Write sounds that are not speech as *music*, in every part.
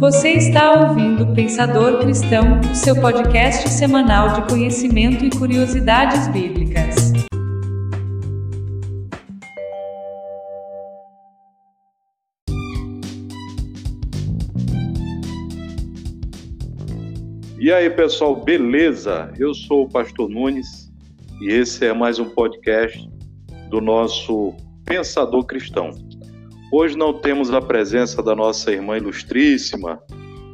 Você está ouvindo Pensador Cristão, o seu podcast semanal de conhecimento e curiosidades bíblicas. E aí, pessoal, beleza? Eu sou o Pastor Nunes e esse é mais um podcast do nosso Pensador Cristão. Hoje não temos a presença da nossa irmã ilustríssima,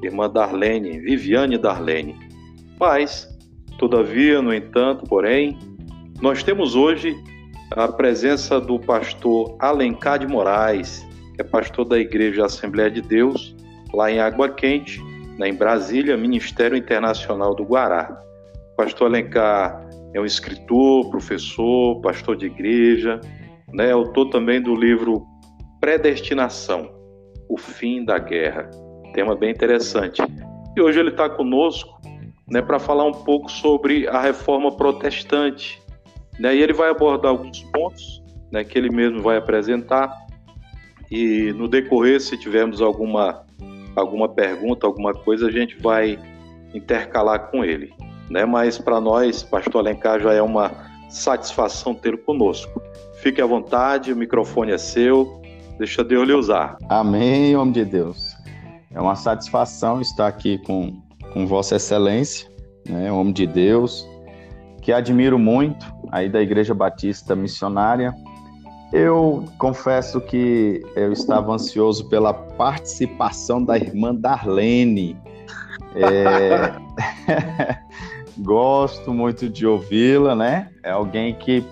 irmã Darlene, Viviane Darlene. Mas, todavia, no entanto, porém, nós temos hoje a presença do pastor Alencar de Moraes, que é pastor da Igreja Assembleia de Deus, lá em Água Quente, em Brasília, Ministério Internacional do Guará. pastor Alencar é um escritor, professor, pastor de igreja, né, autor também do livro Predestinação, o fim da guerra. Tema bem interessante. E hoje ele está conosco né, para falar um pouco sobre a reforma protestante. Né, e ele vai abordar alguns pontos né, que ele mesmo vai apresentar. E no decorrer, se tivermos alguma, alguma pergunta, alguma coisa, a gente vai intercalar com ele. Né? Mas para nós, Pastor Alencar, já é uma satisfação tê-lo conosco. Fique à vontade, o microfone é seu. Deixa Deus lhe usar. Amém, homem de Deus. É uma satisfação estar aqui com, com Vossa Excelência, né, homem de Deus, que admiro muito, aí da Igreja Batista Missionária. Eu confesso que eu estava ansioso pela participação da irmã Darlene. É... *laughs* Gosto muito de ouvi-la, né? É alguém que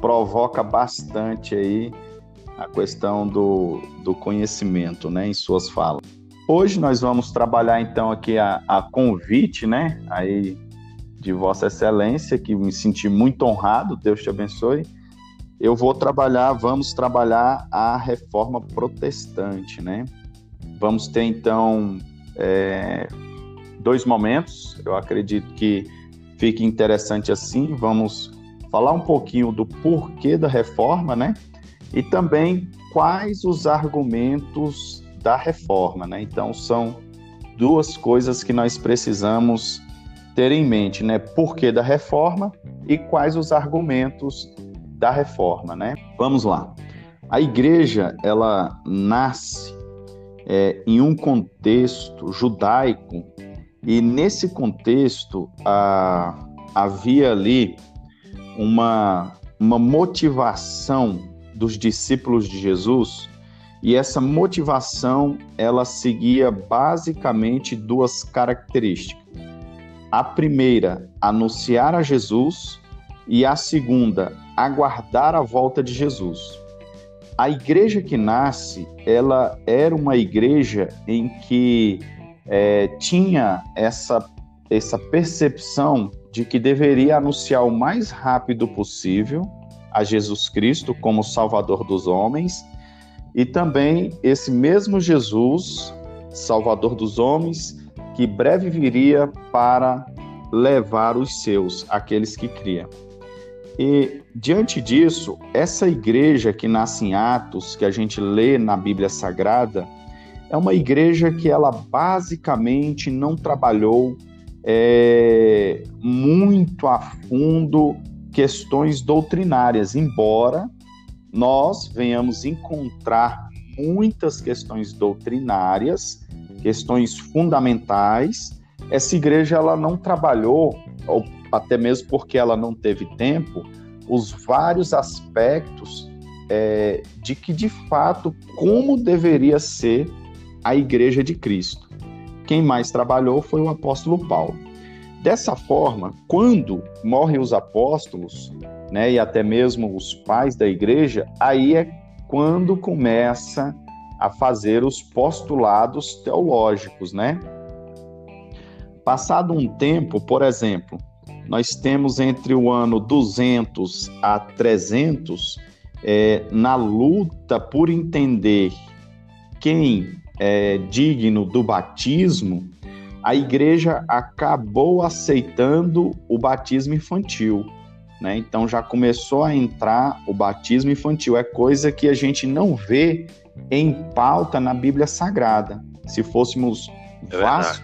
provoca bastante aí a questão do, do conhecimento, né, em suas falas. Hoje nós vamos trabalhar então aqui a, a convite, né, aí de Vossa Excelência, que me senti muito honrado, Deus te abençoe. Eu vou trabalhar, vamos trabalhar a reforma protestante, né? Vamos ter então é, dois momentos, eu acredito que fique interessante assim. Vamos falar um pouquinho do porquê da reforma, né? E também quais os argumentos da reforma, né? Então são duas coisas que nós precisamos ter em mente, né? Por que da reforma e quais os argumentos da reforma, né? Vamos lá. A igreja ela nasce é, em um contexto judaico e nesse contexto a, havia ali uma, uma motivação dos discípulos de Jesus, e essa motivação ela seguia basicamente duas características. A primeira, anunciar a Jesus, e a segunda, aguardar a volta de Jesus. A igreja que nasce, ela era uma igreja em que é, tinha essa, essa percepção de que deveria anunciar o mais rápido possível a Jesus Cristo como Salvador dos homens e também esse mesmo Jesus, Salvador dos homens, que breve viria para levar os seus, aqueles que criam. E diante disso, essa igreja que nasce em Atos, que a gente lê na Bíblia Sagrada, é uma igreja que ela basicamente não trabalhou é, muito a fundo questões doutrinárias, embora nós venhamos encontrar muitas questões doutrinárias, questões fundamentais. Essa igreja ela não trabalhou, ou até mesmo porque ela não teve tempo, os vários aspectos é, de que de fato como deveria ser a igreja de Cristo. Quem mais trabalhou foi o apóstolo Paulo. Dessa forma, quando morrem os apóstolos, né, e até mesmo os pais da igreja, aí é quando começa a fazer os postulados teológicos, né? Passado um tempo, por exemplo, nós temos entre o ano 200 a 300 é, na luta por entender quem é digno do batismo, a igreja acabou aceitando o batismo infantil. Né? Então já começou a entrar o batismo infantil. É coisa que a gente não vê em pauta na Bíblia Sagrada. Se fôssemos É Vas...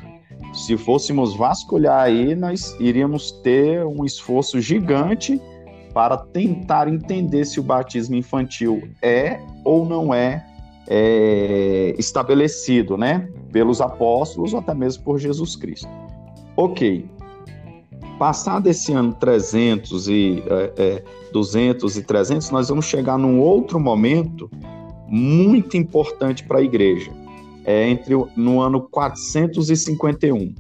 Se fôssemos vasculhar aí, nós iríamos ter um esforço gigante para tentar entender se o batismo infantil é ou não é, é estabelecido, né, pelos apóstolos ou até mesmo por Jesus Cristo. Ok. Passado esse ano 300 e é, é, 200 e 300, nós vamos chegar num outro momento muito importante para a igreja. É entre no ano 451.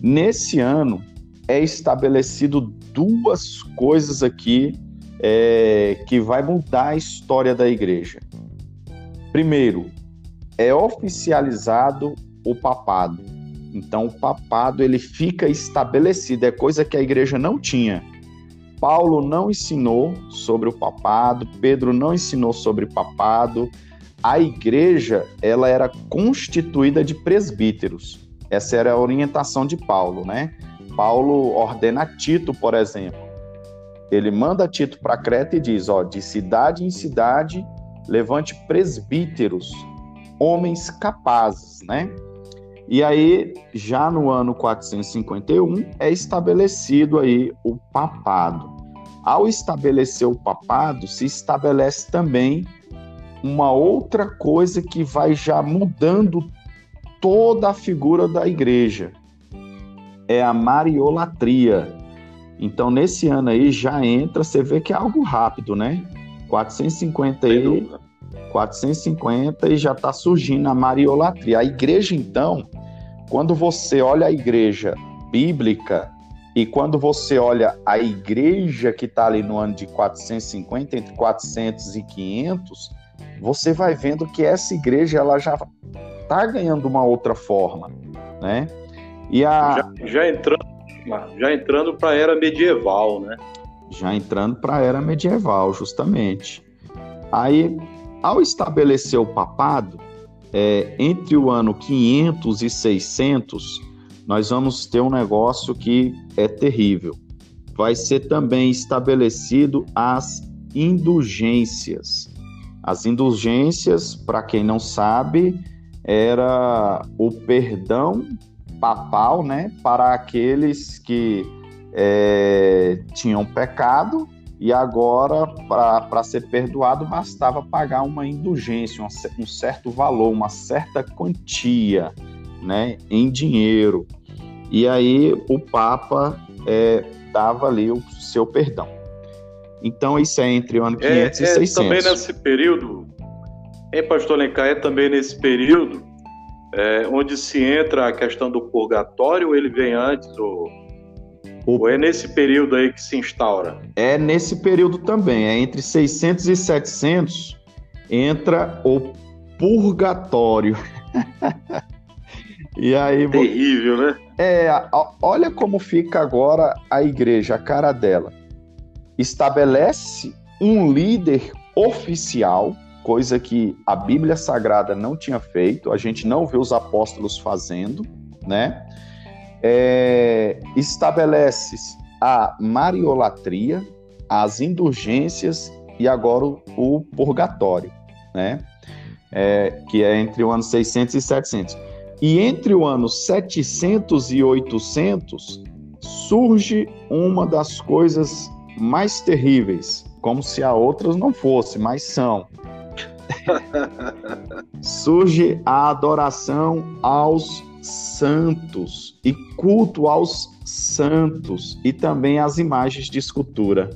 Nesse ano é estabelecido duas coisas aqui é, que vai mudar a história da igreja. Primeiro, é oficializado o papado. Então, o papado ele fica estabelecido, é coisa que a igreja não tinha. Paulo não ensinou sobre o papado, Pedro não ensinou sobre papado. A igreja ela era constituída de presbíteros. Essa era a orientação de Paulo, né? Paulo ordena Tito, por exemplo. Ele manda Tito para Creta e diz: ó, de cidade em cidade levante presbíteros, homens capazes, né? E aí, já no ano 451, é estabelecido aí o papado. Ao estabelecer o papado, se estabelece também uma outra coisa que vai já mudando toda a figura da igreja. É a mariolatria. Então, nesse ano aí já entra, você vê que é algo rápido, né? 450 aí, 450 e já está surgindo a mariolatria. A igreja, então, quando você olha a igreja bíblica e quando você olha a igreja que está ali no ano de 450, entre 400 e 500, você vai vendo que essa igreja ela já está ganhando uma outra forma, né? E a já, já entrando já entrando para a era medieval, né? Já entrando para a era medieval, justamente. Aí ao estabelecer o papado, é, entre o ano 500 e 600, nós vamos ter um negócio que é terrível. Vai ser também estabelecido as indulgências. As indulgências, para quem não sabe, era o perdão papal, né, para aqueles que é, tinham pecado e agora, para ser perdoado, bastava pagar uma indulgência, um, certo valor, uma certa quantia né, em dinheiro. E aí o Papa é, dava ali o seu perdão. Então isso é entre o ano 500 é, e 600. É também nesse período, em Pastor Lencar, é também nesse período é, onde se entra a questão do purgatório, ele vem antes, ou o... Ou é nesse período aí que se instaura? É nesse período também, é entre 600 e 700 entra o purgatório. *laughs* e aí terrível, né? É, olha como fica agora a igreja, a cara dela. Estabelece um líder oficial, coisa que a Bíblia Sagrada não tinha feito, a gente não vê os apóstolos fazendo, né? É, estabelece a mariolatria, as indulgências e agora o, o purgatório, né? É, que é entre o ano 600 e 700. E entre o ano 700 e 800 surge uma das coisas mais terríveis, como se a outras não fossem, mas são. *laughs* surge a adoração aos santos e culto aos santos e também as imagens de escultura.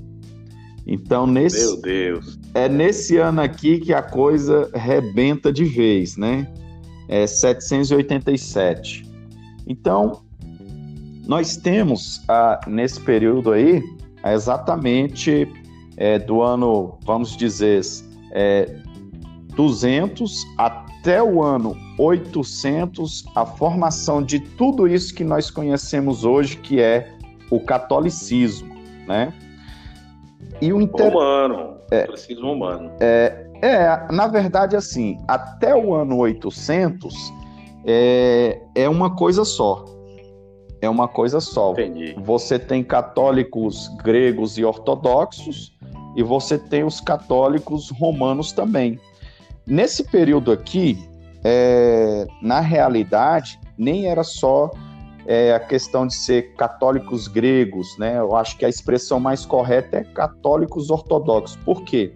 Então, nesse Meu Deus. É nesse ano aqui que a coisa rebenta de vez, né? É 787. Então, nós temos ah, nesse período aí exatamente é, do ano, vamos dizer, é, 200 até o ano 800 a formação de tudo isso que nós conhecemos hoje, que é o catolicismo, né? E o inter... humano, é, catolicismo humano. É, é, na verdade, assim, até o ano 800 é, é uma coisa só. É uma coisa só. Entendi. Você tem católicos gregos e ortodoxos e você tem os católicos romanos também. Nesse período aqui, é, na realidade, nem era só é, a questão de ser católicos gregos, né? Eu acho que a expressão mais correta é católicos ortodoxos. Por quê?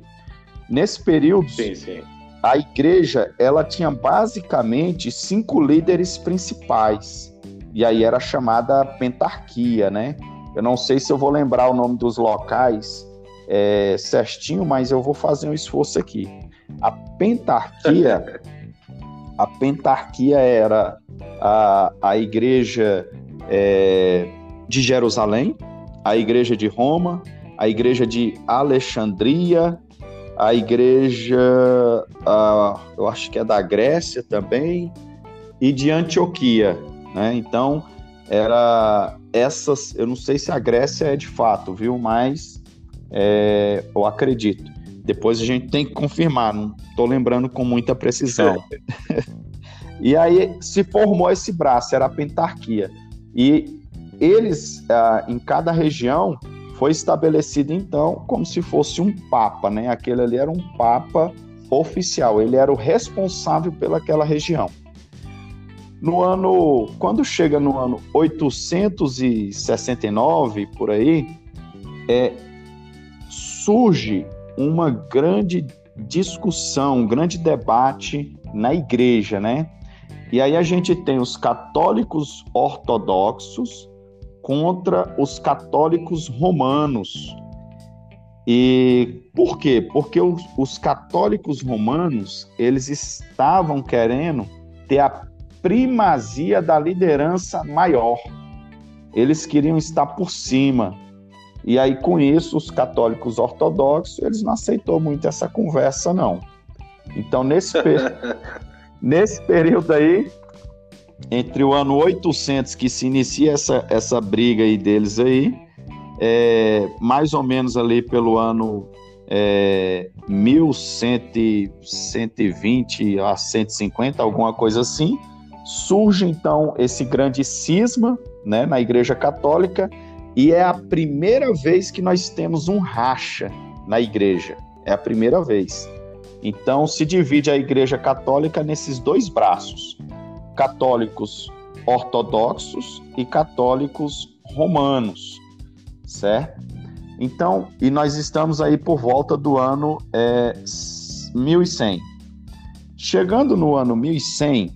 Nesse período, sim, sim. a igreja ela tinha basicamente cinco líderes principais. E aí era chamada pentarquia, né? Eu não sei se eu vou lembrar o nome dos locais é, certinho, mas eu vou fazer um esforço aqui. A pentarquia, a pentarquia era a, a igreja é, de Jerusalém, a igreja de Roma, a igreja de Alexandria, a igreja, a, eu acho que é da Grécia também, e de Antioquia. Né? Então, era essas, eu não sei se a Grécia é de fato, viu? Mas é, eu acredito. Depois a gente tem que confirmar, não estou lembrando com muita precisão. *laughs* e aí se formou esse braço, era a pentarquia. E eles, ah, em cada região, foi estabelecido então como se fosse um papa, né? Aquele ali era um papa oficial, ele era o responsável pelaquela região. No ano, quando chega no ano 869 por aí, é, surge uma grande discussão, um grande debate na igreja, né? E aí a gente tem os católicos ortodoxos contra os católicos romanos. E por quê? Porque os, os católicos romanos, eles estavam querendo ter a primazia da liderança maior. Eles queriam estar por cima. E aí, com isso, os católicos ortodoxos, eles não aceitou muito essa conversa, não. Então, nesse, *laughs* nesse período aí, entre o ano 800, que se inicia essa, essa briga aí deles aí, é, mais ou menos ali pelo ano é, 1120 a 150, alguma coisa assim, surge então esse grande cisma né, na Igreja Católica e é a primeira vez que nós temos um racha na Igreja. É a primeira vez. Então se divide a Igreja Católica nesses dois braços: católicos ortodoxos e católicos romanos, certo? Então, e nós estamos aí por volta do ano é, 1100. Chegando no ano 1100,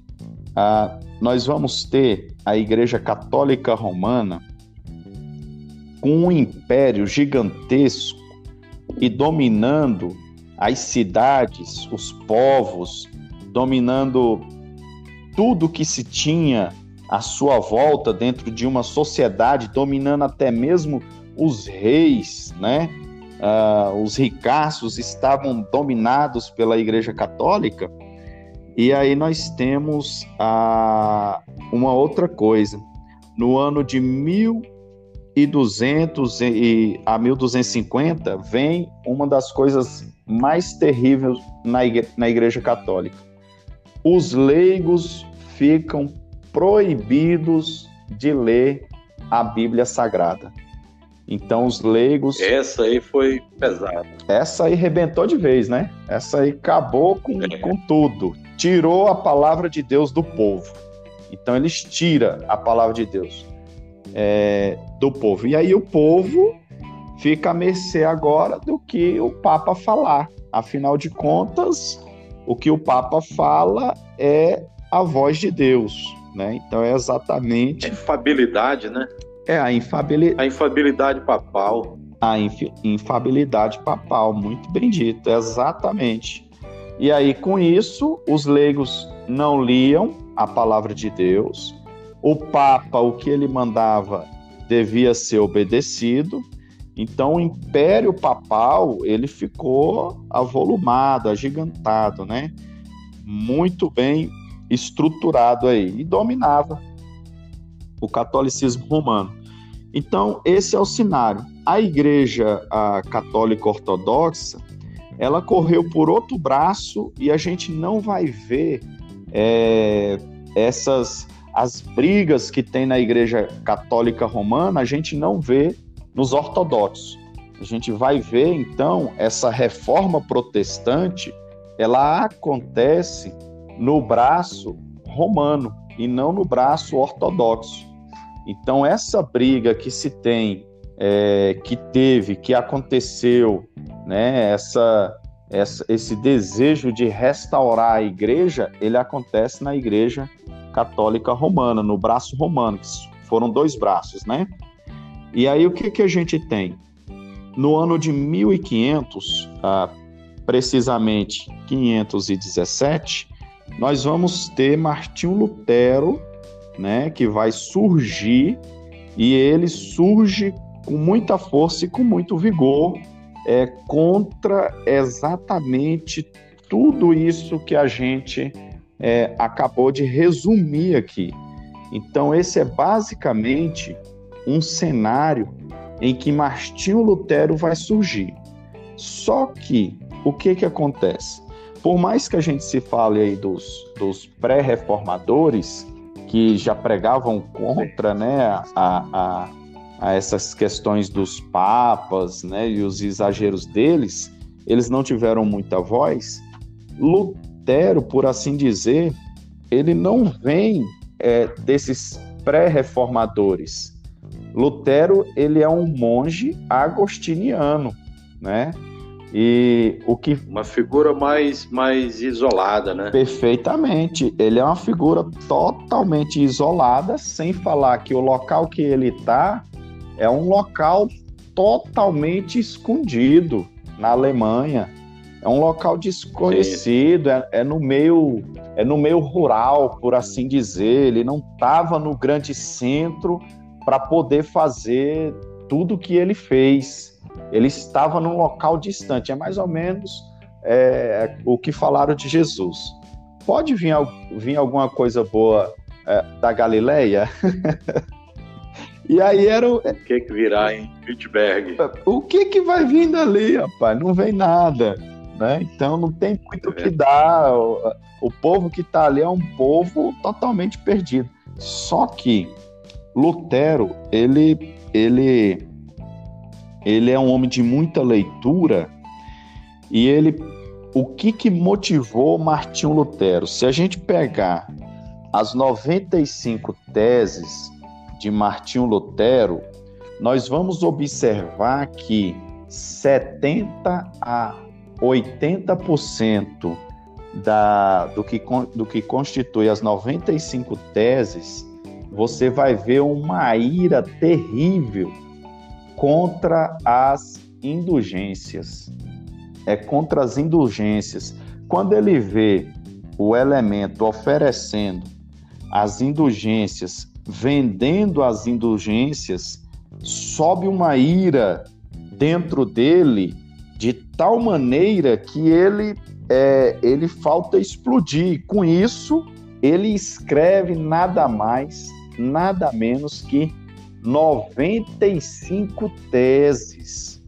ah, nós vamos ter a Igreja Católica Romana com um império gigantesco e dominando as cidades, os povos, dominando tudo que se tinha à sua volta dentro de uma sociedade, dominando até mesmo os reis, né? Uh, os ricaços estavam dominados pela Igreja Católica e aí nós temos a, uma outra coisa. No ano de 1200 e, a 1250 vem uma das coisas mais terríveis na igreja, na igreja católica. Os leigos ficam proibidos de ler a Bíblia Sagrada. Então os leigos. Essa aí foi pesada. Essa aí rebentou de vez, né? Essa aí acabou com, é. com tudo tirou a palavra de Deus do povo. Então eles tiram a palavra de Deus é, do povo. E aí o povo fica a mercê agora do que o Papa falar. Afinal de contas, o que o Papa fala é a voz de Deus. Né? Então é exatamente. A infabilidade, né? É a infabilidade. A infabilidade papal. A inf... infabilidade papal, muito bem dito, exatamente. E aí, com isso, os leigos não liam a palavra de Deus, o Papa, o que ele mandava, devia ser obedecido. Então, o Império Papal ele ficou avolumado, agigantado, né? Muito bem estruturado aí e dominava o catolicismo romano. Então, esse é o cenário. A Igreja a Católica Ortodoxa ela correu por outro braço e a gente não vai ver é, essas as brigas que tem na Igreja Católica Romana, a gente não vê nos ortodoxos. A gente vai ver então essa reforma protestante, ela acontece no braço romano, e não no braço ortodoxo. Então, essa briga que se tem, é, que teve, que aconteceu, né, essa, essa, esse desejo de restaurar a igreja, ele acontece na igreja católica romana, no braço romano, que foram dois braços, né? E aí o que, que a gente tem? No ano de 1500, ah, precisamente 517, nós vamos ter Martinho Lutero, né, que vai surgir e ele surge com muita força e com muito vigor é, contra exatamente tudo isso que a gente é, acabou de resumir aqui. Então, esse é basicamente um cenário em que Martinho Lutero vai surgir. Só que o que, que acontece? Por mais que a gente se fale aí dos, dos pré-reformadores, que já pregavam contra né, a, a, a, essas questões dos papas né, e os exageros deles, eles não tiveram muita voz. Lutero, por assim dizer, ele não vem é, desses pré-reformadores. Lutero ele é um monge agostiniano, né? E o que uma figura mais mais isolada, né? Perfeitamente. Ele é uma figura totalmente isolada, sem falar que o local que ele está é um local totalmente escondido na Alemanha. É um local desconhecido, é, é, no meio é no meio rural, por assim dizer. Ele não estava no grande centro para poder fazer tudo que ele fez ele estava num local distante. É mais ou menos é, o que falaram de Jesus. Pode vir, vir alguma coisa boa é, da Galileia? *laughs* e aí era o... o que que virá em Wittenberg? O que que vai vir dali, rapaz? Não vem nada. Né? Então não tem muito o é. que dar. O, o povo que está ali é um povo totalmente perdido. Só que Lutero, ele, ele ele é um homem de muita leitura e ele o que que motivou Martinho Lutero? Se a gente pegar as 95 teses de Martinho Lutero, nós vamos observar que 70 a 80% da, do, que, do que constitui as 95 teses, você vai ver uma ira terrível contra as indulgências. É contra as indulgências. Quando ele vê o elemento oferecendo as indulgências, vendendo as indulgências, sobe uma ira dentro dele de tal maneira que ele é, ele falta explodir. Com isso, ele escreve nada mais, nada menos que 95 teses.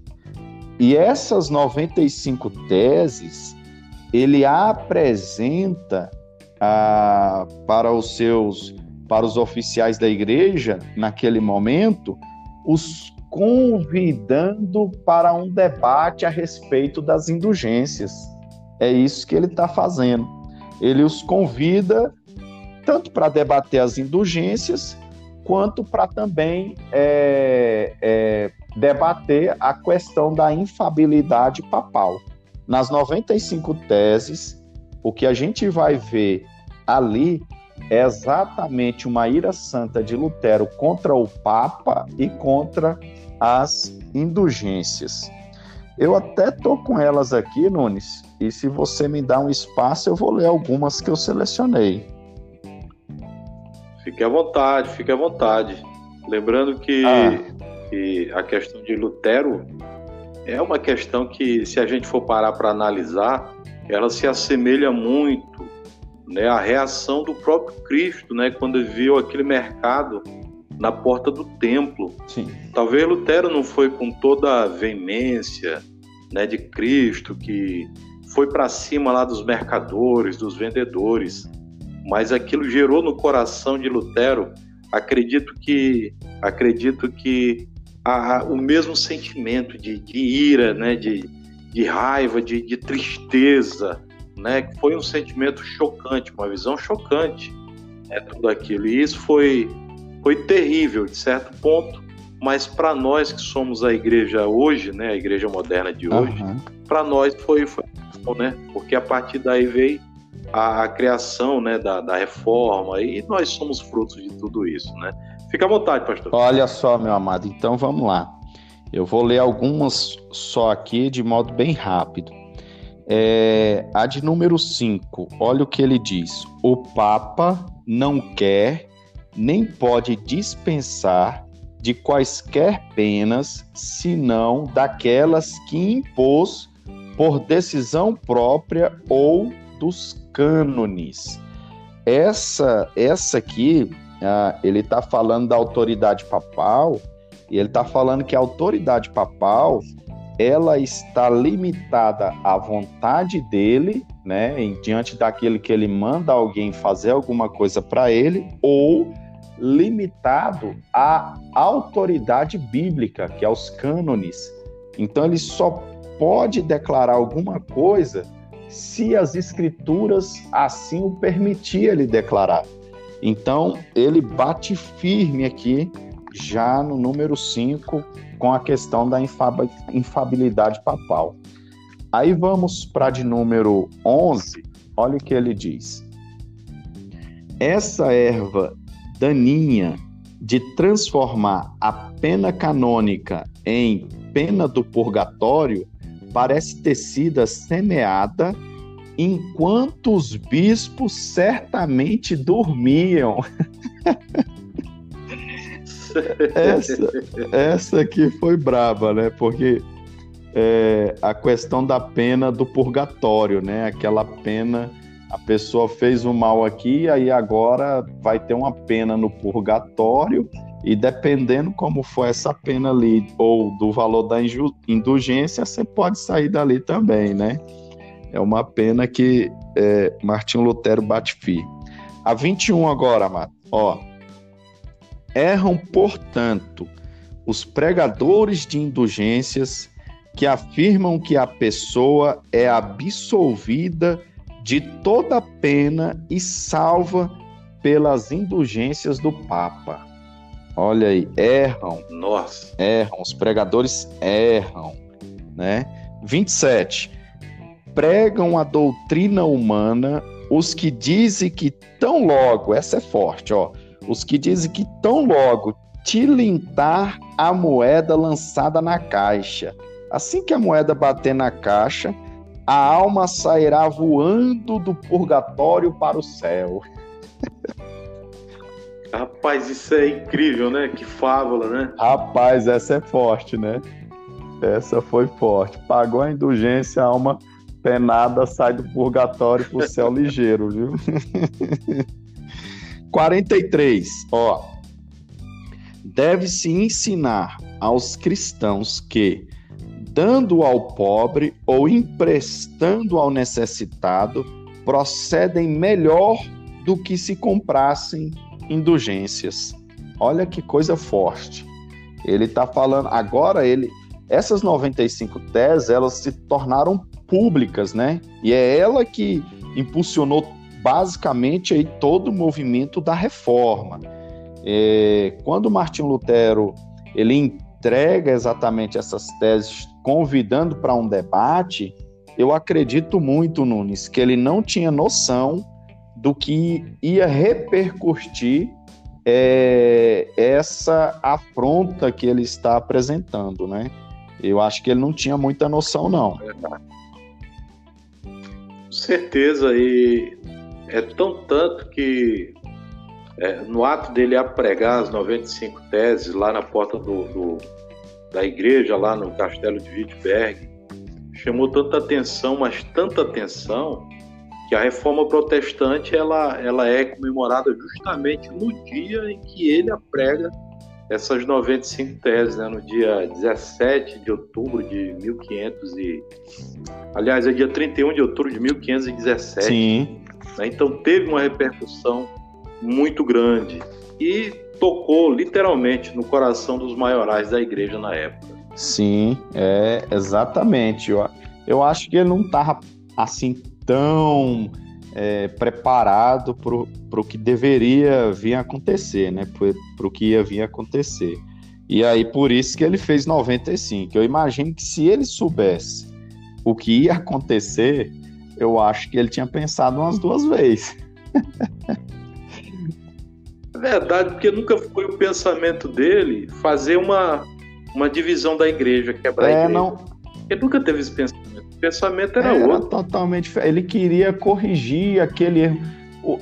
E essas 95 teses ele apresenta ah, para os seus para os oficiais da igreja naquele momento, os convidando para um debate a respeito das indulgências. É isso que ele está fazendo. Ele os convida tanto para debater as indulgências, quanto para também é, é, debater a questão da infabilidade papal. Nas 95 teses, o que a gente vai ver ali é exatamente uma ira santa de Lutero contra o Papa e contra as indulgências. Eu até tô com elas aqui, Nunes, e se você me dá um espaço, eu vou ler algumas que eu selecionei. Fique à vontade, fique à vontade. Lembrando que, ah. que a questão de Lutero é uma questão que, se a gente for parar para analisar, ela se assemelha muito né, à reação do próprio Cristo, né, quando viu aquele mercado na porta do templo. Sim. Talvez Lutero não foi com toda a veemência né, de Cristo, que foi para cima lá dos mercadores, dos vendedores, mas aquilo gerou no coração de Lutero, acredito que acredito que a, a, o mesmo sentimento de, de ira, né, de, de raiva, de, de, tristeza, né, foi um sentimento chocante, uma visão chocante, é tudo aquilo. E isso foi, foi terrível, de certo ponto, mas para nós que somos a igreja hoje, né, a igreja moderna de hoje, uhum. para nós foi, foi né? Porque a partir daí veio a, a criação, né, da, da, reforma e nós somos frutos de tudo isso, né? Fica à vontade, pastor. Olha só, meu amado. Então vamos lá. Eu vou ler algumas só aqui de modo bem rápido. É, a de número 5, olha o que ele diz: o Papa não quer nem pode dispensar de quaisquer penas, senão daquelas que impôs por decisão própria ou dos cânones. Essa, essa aqui, ah, ele está falando da autoridade papal, e ele está falando que a autoridade papal ela está limitada à vontade dele, né, em, diante daquele que ele manda alguém fazer alguma coisa para ele, ou limitado à autoridade bíblica, que é os cânones. Então ele só pode declarar alguma coisa se as escrituras assim o permitir ele declarar. Então ele bate firme aqui já no número 5 com a questão da infabilidade papal. Aí vamos para de número 11, olha o que ele diz. Essa erva daninha de transformar a pena canônica em pena do purgatório parece ter sido semeada enquanto os bispos certamente dormiam. *laughs* essa, essa aqui foi braba, né? Porque é, a questão da pena do purgatório, né? Aquela pena, a pessoa fez o mal aqui, aí agora vai ter uma pena no purgatório, e dependendo como for essa pena ali, ou do valor da indulgência, você pode sair dali também, né? É uma pena que é, Martinho Lutero bate firme. A 21 agora, Mato. Ó, Erram, portanto, os pregadores de indulgências que afirmam que a pessoa é absolvida de toda pena e salva pelas indulgências do Papa. Olha aí, erram. Nossa. Erram, os pregadores erram, né? 27. Pregam a doutrina humana os que dizem que tão logo, essa é forte, ó, os que dizem que tão logo tilintar a moeda lançada na caixa. Assim que a moeda bater na caixa, a alma sairá voando do purgatório para o céu. *laughs* Rapaz, isso é incrível, né? Que fábula, né? Rapaz, essa é forte, né? Essa foi forte. Pagou a indulgência, a alma penada sai do purgatório para o céu *laughs* ligeiro, viu? *laughs* 43, ó. Deve-se ensinar aos cristãos que, dando ao pobre ou emprestando ao necessitado, procedem melhor do que se comprassem indulgências. Olha que coisa forte. Ele está falando agora ele essas 95 teses, elas se tornaram públicas, né? E é ela que impulsionou basicamente aí todo o movimento da reforma. É, quando Martinho Lutero ele entrega exatamente essas teses, convidando para um debate, eu acredito muito, Nunes, que ele não tinha noção do que ia repercutir é, essa afronta que ele está apresentando, né? Eu acho que ele não tinha muita noção, não. Certeza, e é tão tanto que é, no ato dele a pregar as 95 teses lá na porta do, do, da igreja, lá no castelo de Wittenberg, chamou tanta atenção, mas tanta atenção, que a reforma protestante ela, ela é comemorada justamente no dia em que ele aprega essas 95 teses, né, no dia 17 de outubro de 1500 e... Aliás, é dia 31 de outubro de 1517. Sim. Né? Então teve uma repercussão muito grande e tocou literalmente no coração dos maiorais da igreja na época. Sim, é exatamente. Eu, eu acho que ele não estava assim tão é, preparado para o que deveria vir acontecer, né? Para o que ia vir acontecer. E aí, por isso que ele fez 95. Eu imagino que se ele soubesse o que ia acontecer, eu acho que ele tinha pensado umas duas vezes. É verdade, porque nunca foi o pensamento dele fazer uma, uma divisão da igreja, quebrar é, a igreja. Não... Ele nunca teve esse pensamento. O pensamento era, era outro. totalmente Ele queria corrigir aquele erro.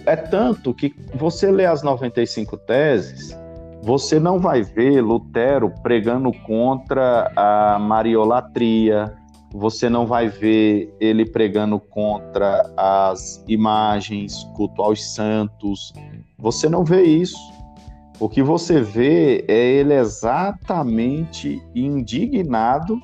É tanto que você lê as 95 teses, você não vai ver Lutero pregando contra a mariolatria, você não vai ver ele pregando contra as imagens, culto aos santos. Você não vê isso. O que você vê é ele exatamente indignado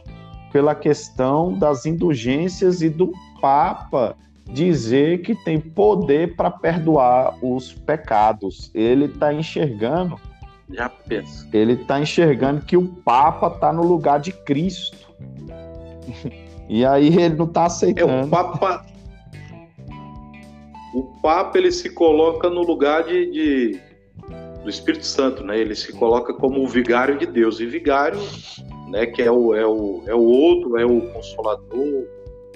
pela questão das indulgências e do Papa dizer que tem poder para perdoar os pecados. Ele está enxergando já penso. Ele está enxergando que o Papa está no lugar de Cristo. E aí ele não está aceitando. É, o Papa. O Papa ele se coloca no lugar de, de, do Espírito Santo, né? Ele se coloca como o vigário de Deus. E vigário, né? Que é o, é o, é o outro, é o consolador,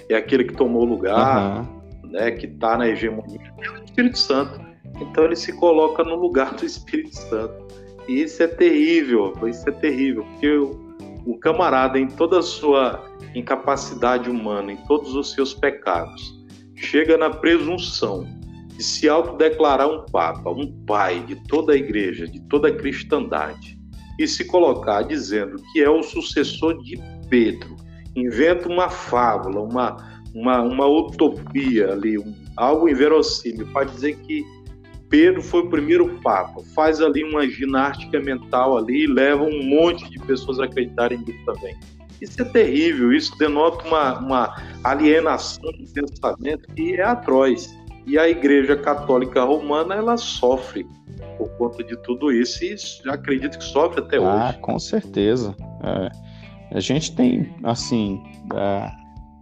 é aquele que tomou lugar, uhum. né? Que está na hegemonia, é o Espírito Santo. Então ele se coloca no lugar do Espírito Santo. E isso é terrível, isso é terrível, porque o, o camarada, em toda a sua incapacidade humana, em todos os seus pecados, chega na presunção de se autodeclarar um papa, um pai de toda a igreja, de toda a cristandade, e se colocar dizendo que é o sucessor de Pedro. Inventa uma fábula, uma, uma, uma utopia ali, um, algo inverossímil, para dizer que Pedro foi o primeiro papa. Faz ali uma ginástica mental ali e leva um monte de pessoas a acreditarem nisso também. Isso é terrível, isso denota uma, uma alienação de pensamento que é atroz. E a Igreja Católica Romana, ela sofre por conta de tudo isso e acredito que sofre até ah, hoje. Ah, com certeza. É. A gente tem, assim, é,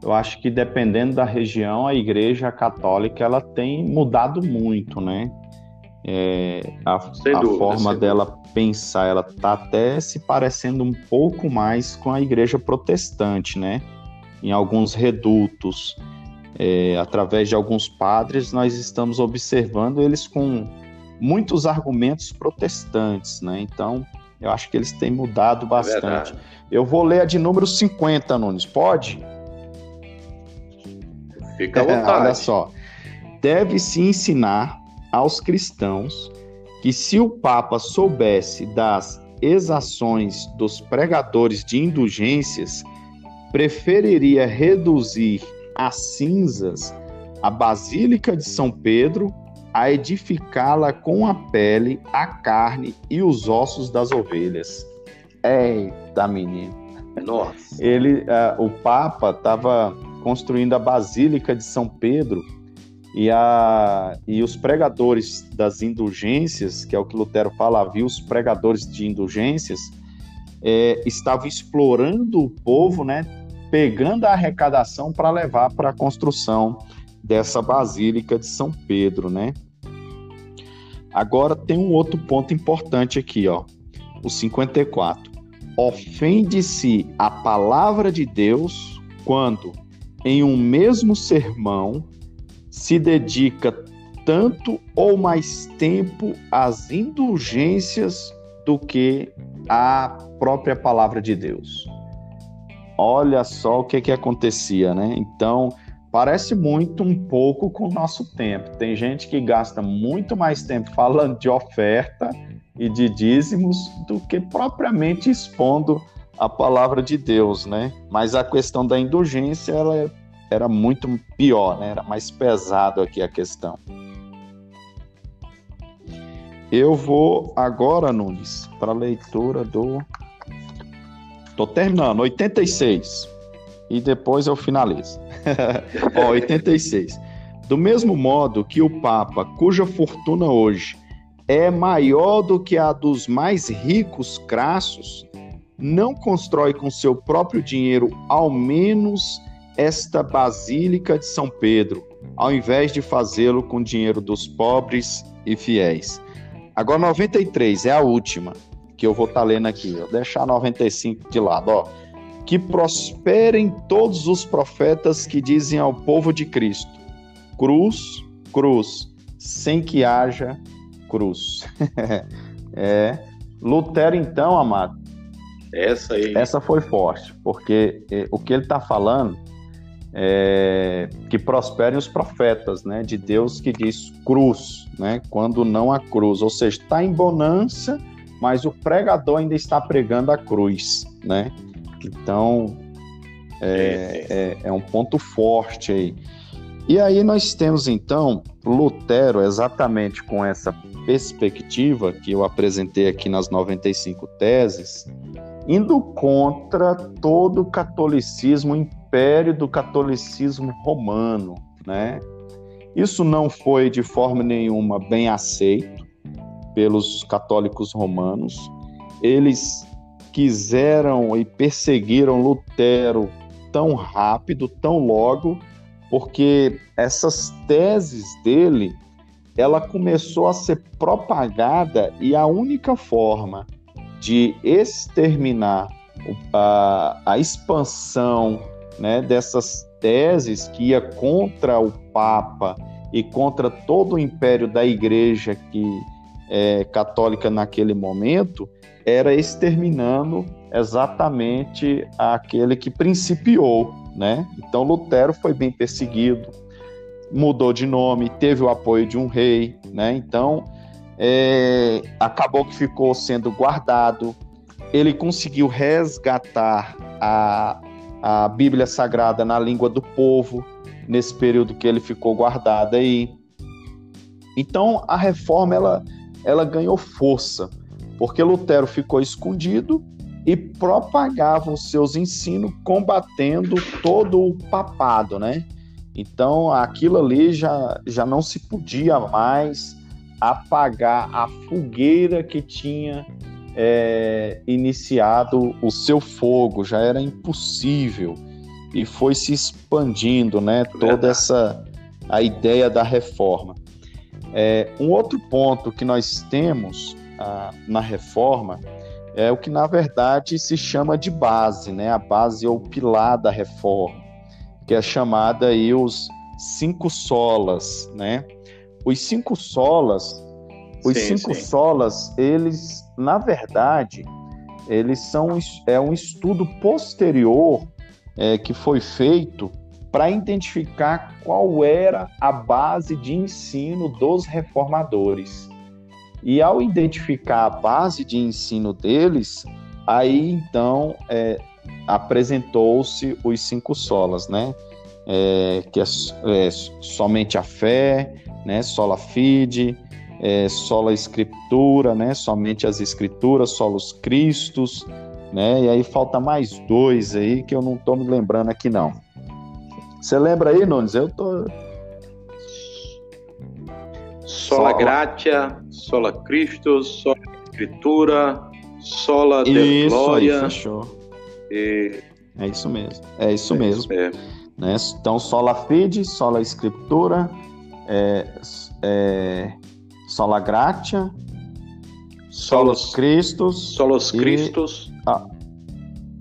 eu acho que dependendo da região, a Igreja Católica ela tem mudado muito, né? É, a, a forma dela pensar, ela tá até se parecendo um pouco mais com a igreja protestante, né? Em alguns redutos, é, através de alguns padres, nós estamos observando eles com muitos argumentos protestantes, né? Então, eu acho que eles têm mudado é bastante. É eu vou ler a de número 50, Nunes, pode? Fica à *laughs* vontade. Olha só. Deve-se ensinar aos cristãos que se o Papa soubesse das exações dos pregadores de indulgências, preferiria reduzir a cinzas a Basílica de São Pedro a edificá-la com a pele, a carne e os ossos das ovelhas. Eita, menino. Nossa. Ele, uh, o Papa estava construindo a Basílica de São Pedro e, a, e os pregadores das indulgências, que é o que Lutero fala, havia os pregadores de indulgências, é, estavam explorando o povo, né, pegando a arrecadação para levar para a construção dessa Basílica de São Pedro, né? Agora tem um outro ponto importante aqui, ó, o 54. Ofende-se a palavra de Deus quando, em um mesmo sermão, se dedica tanto ou mais tempo às indulgências do que à própria palavra de Deus. Olha só o que, que acontecia, né? Então, parece muito um pouco com o nosso tempo. Tem gente que gasta muito mais tempo falando de oferta e de dízimos do que propriamente expondo a palavra de Deus, né? Mas a questão da indulgência ela é era muito pior, né? Era mais pesado aqui a questão. Eu vou agora, Nunes, para a leitura do. Tô terminando, 86. E depois eu finalizo. *laughs* Ó, 86. Do mesmo modo que o Papa, cuja fortuna hoje é maior do que a dos mais ricos crassos, não constrói com seu próprio dinheiro ao menos esta Basílica de São Pedro, ao invés de fazê-lo com dinheiro dos pobres e fiéis. Agora, 93 é a última que eu vou estar tá lendo aqui. Vou deixar 95 de lado. Ó. Que prosperem todos os profetas que dizem ao povo de Cristo: cruz, cruz, sem que haja cruz. *laughs* é. Lutero, então, amado. Essa aí. Essa foi forte, porque eh, o que ele está falando é que prosperem os profetas, né, de Deus que diz cruz, né, quando não há cruz, ou seja, está em bonança, mas o pregador ainda está pregando a cruz, né? Então é, é, é um ponto forte aí. E aí nós temos então Lutero exatamente com essa perspectiva que eu apresentei aqui nas 95 teses, indo contra todo o catolicismo, império do catolicismo romano, né? Isso não foi de forma nenhuma bem aceito pelos católicos romanos. Eles quiseram e perseguiram Lutero tão rápido, tão logo, porque essas teses dele, ela começou a ser propagada e a única forma de exterminar a, a expansão né, dessas teses que ia contra o Papa e contra todo o império da Igreja que é, católica naquele momento era exterminando exatamente aquele que principiou né? Então Lutero foi bem perseguido, mudou de nome, teve o apoio de um rei, né? Então é, acabou que ficou sendo guardado. Ele conseguiu resgatar a, a Bíblia Sagrada na língua do povo nesse período que ele ficou guardado aí. Então a reforma ela, ela ganhou força porque Lutero ficou escondido e propagavam seus ensinos combatendo todo o papado, né? Então aquilo ali já, já não se podia mais apagar a fogueira que tinha é, iniciado o seu fogo, já era impossível e foi se expandindo, né? Toda essa a ideia da reforma. É, um outro ponto que nós temos ah, na reforma é o que na verdade se chama de base, né? A base ou pilar da reforma, que é chamada aí os cinco solas, né? Os cinco solas, os sim, cinco sim. solas, eles na verdade eles são é um estudo posterior é, que foi feito para identificar qual era a base de ensino dos reformadores. E ao identificar a base de ensino deles, aí então é, apresentou-se os cinco solas, né? É, que é, é, somente a fé, né? Sola fide, é, sola escritura, né? Somente as escrituras, solos cristos, né? E aí falta mais dois aí que eu não estou me lembrando aqui não. Você lembra aí, Nunes? Eu tô Sola gratia, sola Cristo, sola Escritura, sola de glória. Aí, fechou. E... É isso mesmo. É isso é mesmo. Isso mesmo. Né? Então, sola fide, sola Escritura, é, é, sola gratia, solos, Cristos, solos e, Cristos ah,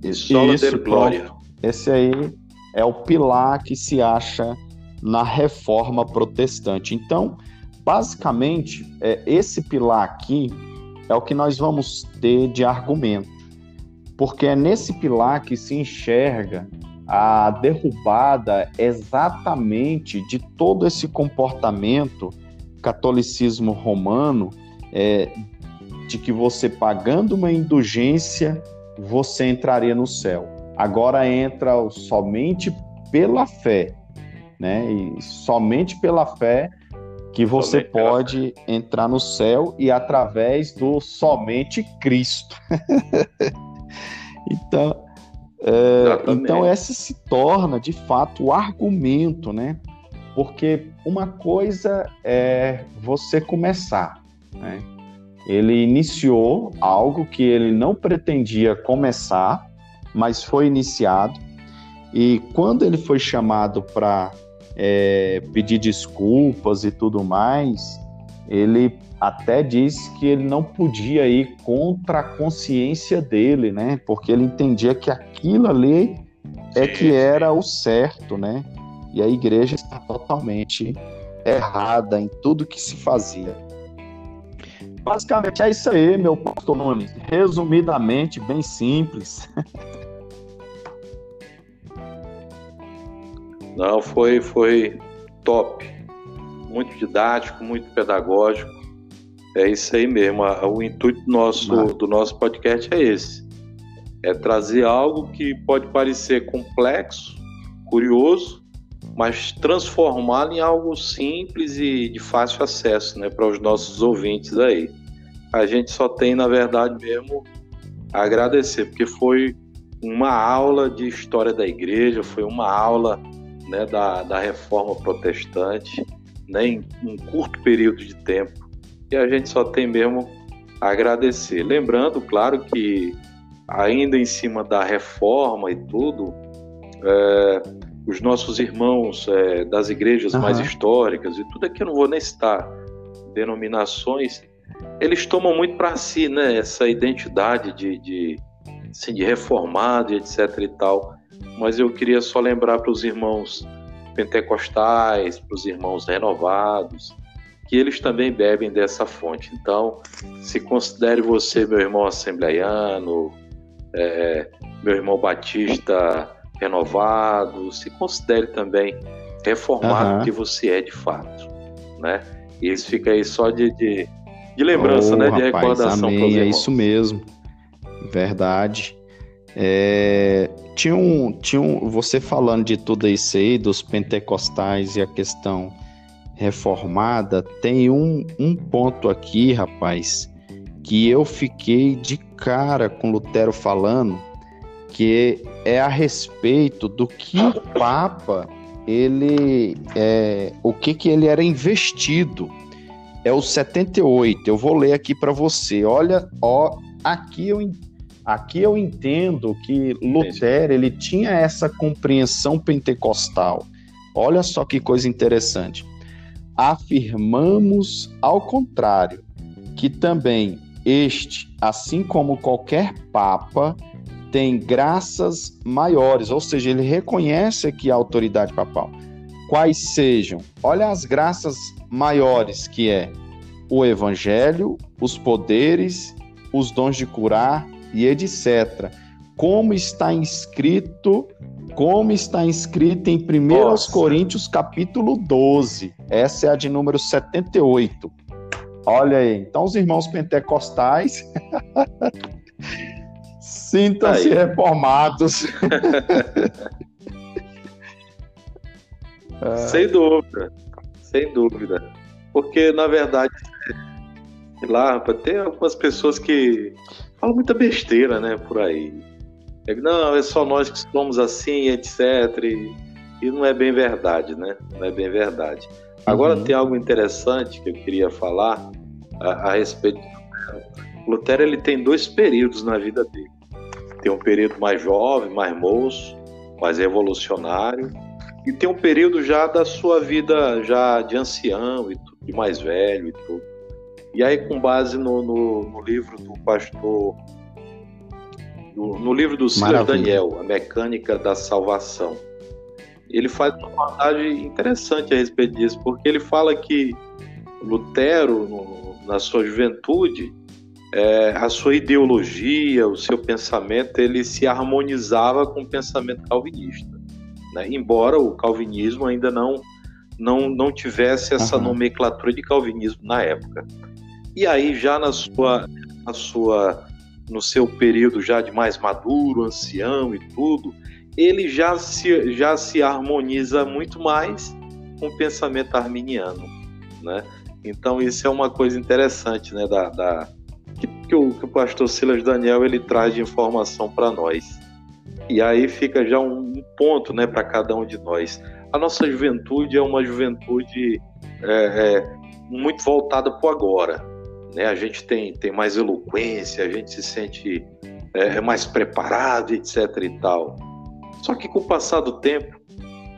e sola de glória. Esse aí é o pilar que se acha na reforma protestante. Então, Basicamente, é, esse pilar aqui é o que nós vamos ter de argumento, porque é nesse pilar que se enxerga a derrubada exatamente de todo esse comportamento catolicismo romano é, de que você pagando uma indulgência você entraria no céu. Agora entra somente pela fé, né? E somente pela fé que você pode entrar no céu e através do somente Cristo. *laughs* então, é, então essa se torna de fato o argumento, né? Porque uma coisa é você começar, né? Ele iniciou algo que ele não pretendia começar, mas foi iniciado. E quando ele foi chamado para é, pedir desculpas e tudo mais, ele até disse que ele não podia ir contra a consciência dele, né? Porque ele entendia que aquilo ali é que era o certo, né? E a igreja está totalmente errada em tudo que se fazia. Basicamente é isso aí, meu pastor Nunes. Resumidamente, bem simples. *laughs* Não, foi, foi top. Muito didático, muito pedagógico. É isso aí mesmo. O intuito do nosso, do nosso podcast é esse: é trazer algo que pode parecer complexo, curioso, mas transformá-lo em algo simples e de fácil acesso né, para os nossos ouvintes aí. A gente só tem, na verdade, mesmo a agradecer, porque foi uma aula de história da igreja, foi uma aula né, da, da reforma protestante né, em um curto período de tempo e a gente só tem mesmo a agradecer. Lembrando, claro, que ainda em cima da reforma e tudo, é, os nossos irmãos é, das igrejas uhum. mais históricas e tudo aqui eu não vou nem citar denominações, eles tomam muito para si, né, essa identidade de, de, assim, de reformado etc e tal. Mas eu queria só lembrar para os irmãos pentecostais, para os irmãos renovados, que eles também bebem dessa fonte. Então, se considere você, meu irmão assembleiano, é, meu irmão batista renovado, se considere também reformado uhum. que você é de fato, né? E isso fica aí só de, de, de lembrança, oh, né? De rapaz, recordação amém, É isso mesmo, verdade. É, tinha um, tinha um, você falando de tudo isso aí, dos pentecostais e a questão reformada, tem um, um ponto aqui, rapaz, que eu fiquei de cara com Lutero falando, que é a respeito do que o Papa ele é, o que que ele era investido. É o 78 eu vou ler aqui para você. Olha ó aqui eu aqui eu entendo que Lutero ele tinha essa compreensão pentecostal. Olha só que coisa interessante. Afirmamos, ao contrário, que também este, assim como qualquer papa, tem graças maiores, ou seja, ele reconhece aqui a autoridade papal. Quais sejam? Olha as graças maiores que é o evangelho, os poderes, os dons de curar e etc. Como está inscrito como está escrito em 1 Coríntios capítulo 12. Essa é a de número 78. Olha aí, então os irmãos pentecostais *laughs* sintam-se reformados. *laughs* sem dúvida, sem dúvida. Porque, na verdade, lá, tem algumas pessoas que falam muita besteira, né, por aí não, é só nós que somos assim, etc. E, e não é bem verdade, né? Não é bem verdade. Agora uhum. tem algo interessante que eu queria falar a, a respeito. Lutero ele tem dois períodos na vida dele. Tem um período mais jovem, mais moço, mais revolucionário, e tem um período já da sua vida já de ancião e tudo, de mais velho e tudo. E aí, com base no, no, no livro do pastor no, no livro do Silas Daniel, A Mecânica da Salvação. Ele faz uma abordagem interessante a respeito disso, porque ele fala que Lutero, no, na sua juventude, é, a sua ideologia, o seu pensamento, ele se harmonizava com o pensamento calvinista. Né? Embora o calvinismo ainda não, não, não tivesse essa uhum. nomenclatura de calvinismo na época. E aí, já na sua, na sua no seu período já de mais maduro, ancião e tudo, ele já se, já se harmoniza muito mais com o pensamento arminiano, né? Então isso é uma coisa interessante, né? Da, da que, o, que o pastor Silas Daniel ele traz de informação para nós. E aí fica já um, ponto, né, para cada um de nós. A nossa juventude é uma juventude é, é, muito voltada para o agora, né? A gente tem, tem mais eloquência, a gente se sente é, mais preparado, etc. e tal. Só que com o passar do tempo,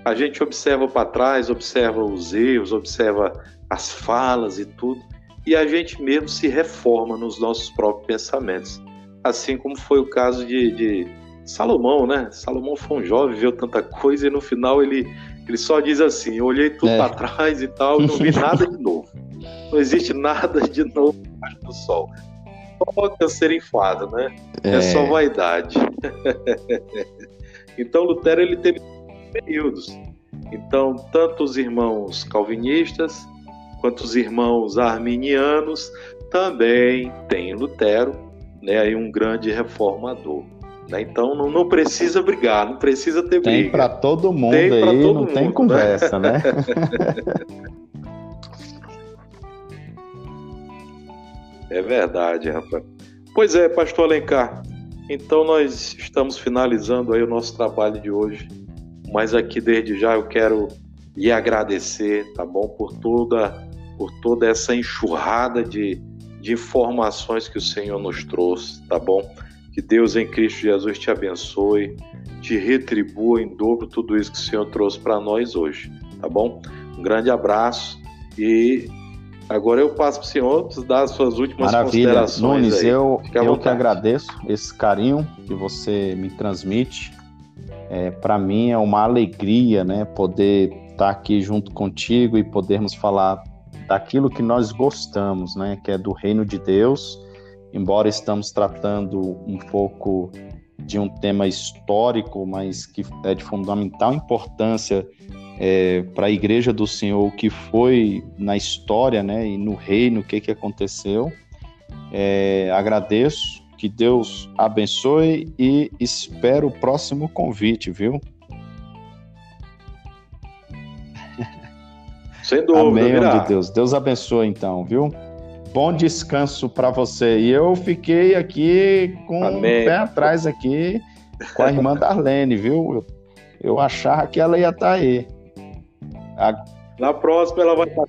a gente observa para trás, observa os erros, observa as falas e tudo, e a gente mesmo se reforma nos nossos próprios pensamentos. Assim como foi o caso de, de Salomão, né? Salomão foi um jovem, viu tanta coisa e no final ele, ele só diz assim: eu olhei tudo é. para trás e tal, não vi nada de novo. Não existe nada de novo embaixo do sol. Só câncer enfado, né? É, é só vaidade. então Lutero ele teve períodos. Então, tanto os irmãos calvinistas quanto os irmãos arminianos também têm Lutero, né, um grande reformador. Né? Então não, não, precisa brigar, não precisa ter briga. Tem para todo mundo tem aí, todo não mundo, tem né? conversa, né? né? *laughs* é verdade, rapaz. Pois é, pastor Alencar. Então nós estamos finalizando aí o nosso trabalho de hoje. Mas aqui desde já eu quero lhe agradecer, tá bom, por toda por toda essa enxurrada de, de informações que o Senhor nos trouxe, tá bom? Que Deus em Cristo Jesus te abençoe, te retribua em dobro tudo isso que o Senhor trouxe para nós hoje, tá bom? Um grande abraço e agora eu passo para o Senhor dar as suas últimas Maravilha. considerações. Nunes, aí. eu, eu que agradeço esse carinho que você me transmite. É, para mim é uma alegria, né, poder estar tá aqui junto contigo e podermos falar daquilo que nós gostamos, né, que é do reino de Deus embora estamos tratando um pouco de um tema histórico, mas que é de fundamental importância é, para a Igreja do Senhor, o que foi na história né, e no reino, o que, que aconteceu. É, agradeço, que Deus abençoe e espero o próximo convite, viu? Sem dúvida. Amém, de Deus. Deus abençoe então, viu? Bom descanso para você. E eu fiquei aqui com o um pé atrás aqui com a irmã Darlene, viu? Eu, achava que ela ia estar tá aí. A... Na próxima ela vai estar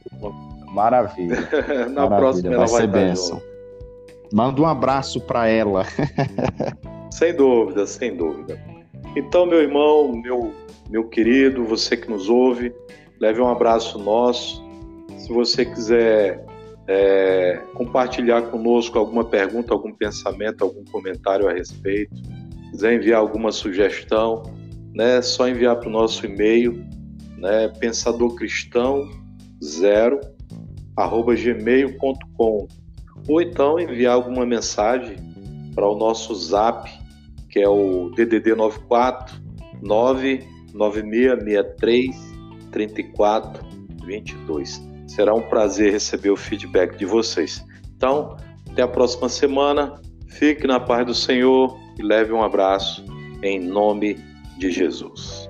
Maravilha. *laughs* Na Maravilha. próxima ela vai, vai ser bênção. Manda um abraço para ela. *laughs* sem dúvida, sem dúvida. Então, meu irmão, meu, meu querido, você que nos ouve, leve um abraço nosso. Se você quiser é, compartilhar conosco alguma pergunta, algum pensamento, algum comentário a respeito, quiser enviar alguma sugestão, né, é só enviar para o nosso e-mail, né, pensadorcristão zero arroba gmail.com ou então enviar alguma mensagem para o nosso zap que é o DDD 94 99663 3422 Será um prazer receber o feedback de vocês. Então, até a próxima semana. Fique na paz do Senhor e leve um abraço em nome de Jesus.